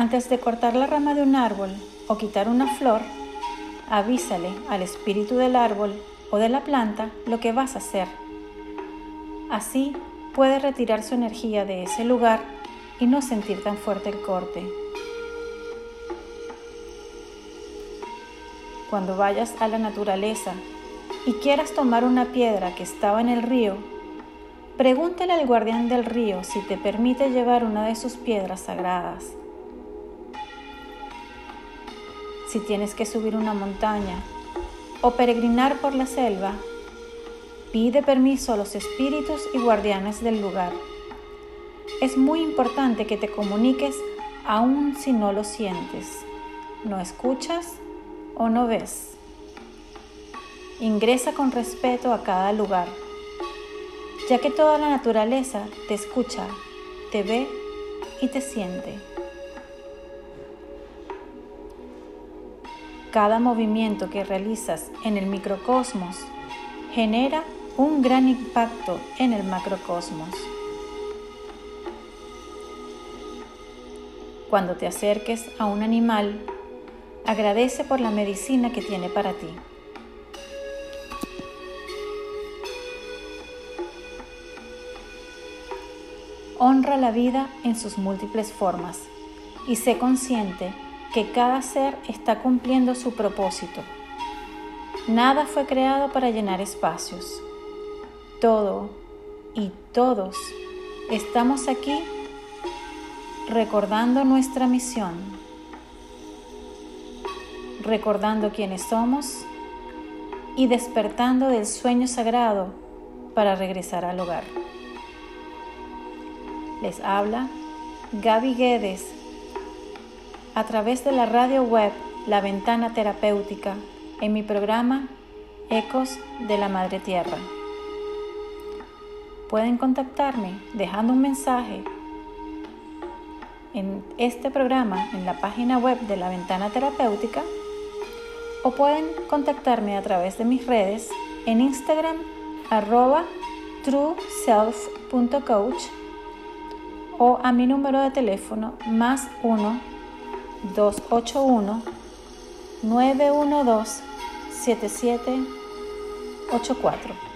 Antes de cortar la rama de un árbol o quitar una flor, avísale al espíritu del árbol o de la planta lo que vas a hacer. Así puede retirar su energía de ese lugar y no sentir tan fuerte el corte. Cuando vayas a la naturaleza y quieras tomar una piedra que estaba en el río, pregúntale al guardián del río si te permite llevar una de sus piedras sagradas. Si tienes que subir una montaña o peregrinar por la selva, pide permiso a los espíritus y guardianes del lugar. Es muy importante que te comuniques aun si no lo sientes, no escuchas o no ves. Ingresa con respeto a cada lugar, ya que toda la naturaleza te escucha, te ve y te siente. Cada movimiento que realizas en el microcosmos genera un gran impacto en el macrocosmos. Cuando te acerques a un animal, agradece por la medicina que tiene para ti. Honra la vida en sus múltiples formas y sé consciente que cada ser está cumpliendo su propósito. Nada fue creado para llenar espacios. Todo y todos estamos aquí recordando nuestra misión, recordando quiénes somos y despertando del sueño sagrado para regresar al hogar. Les habla Gaby Guedes a través de la radio web La Ventana Terapéutica en mi programa Ecos de la Madre Tierra. Pueden contactarme dejando un mensaje en este programa en la página web de la Ventana Terapéutica o pueden contactarme a través de mis redes en Instagram arroba trueself.coach o a mi número de teléfono más 1 281 912 7784.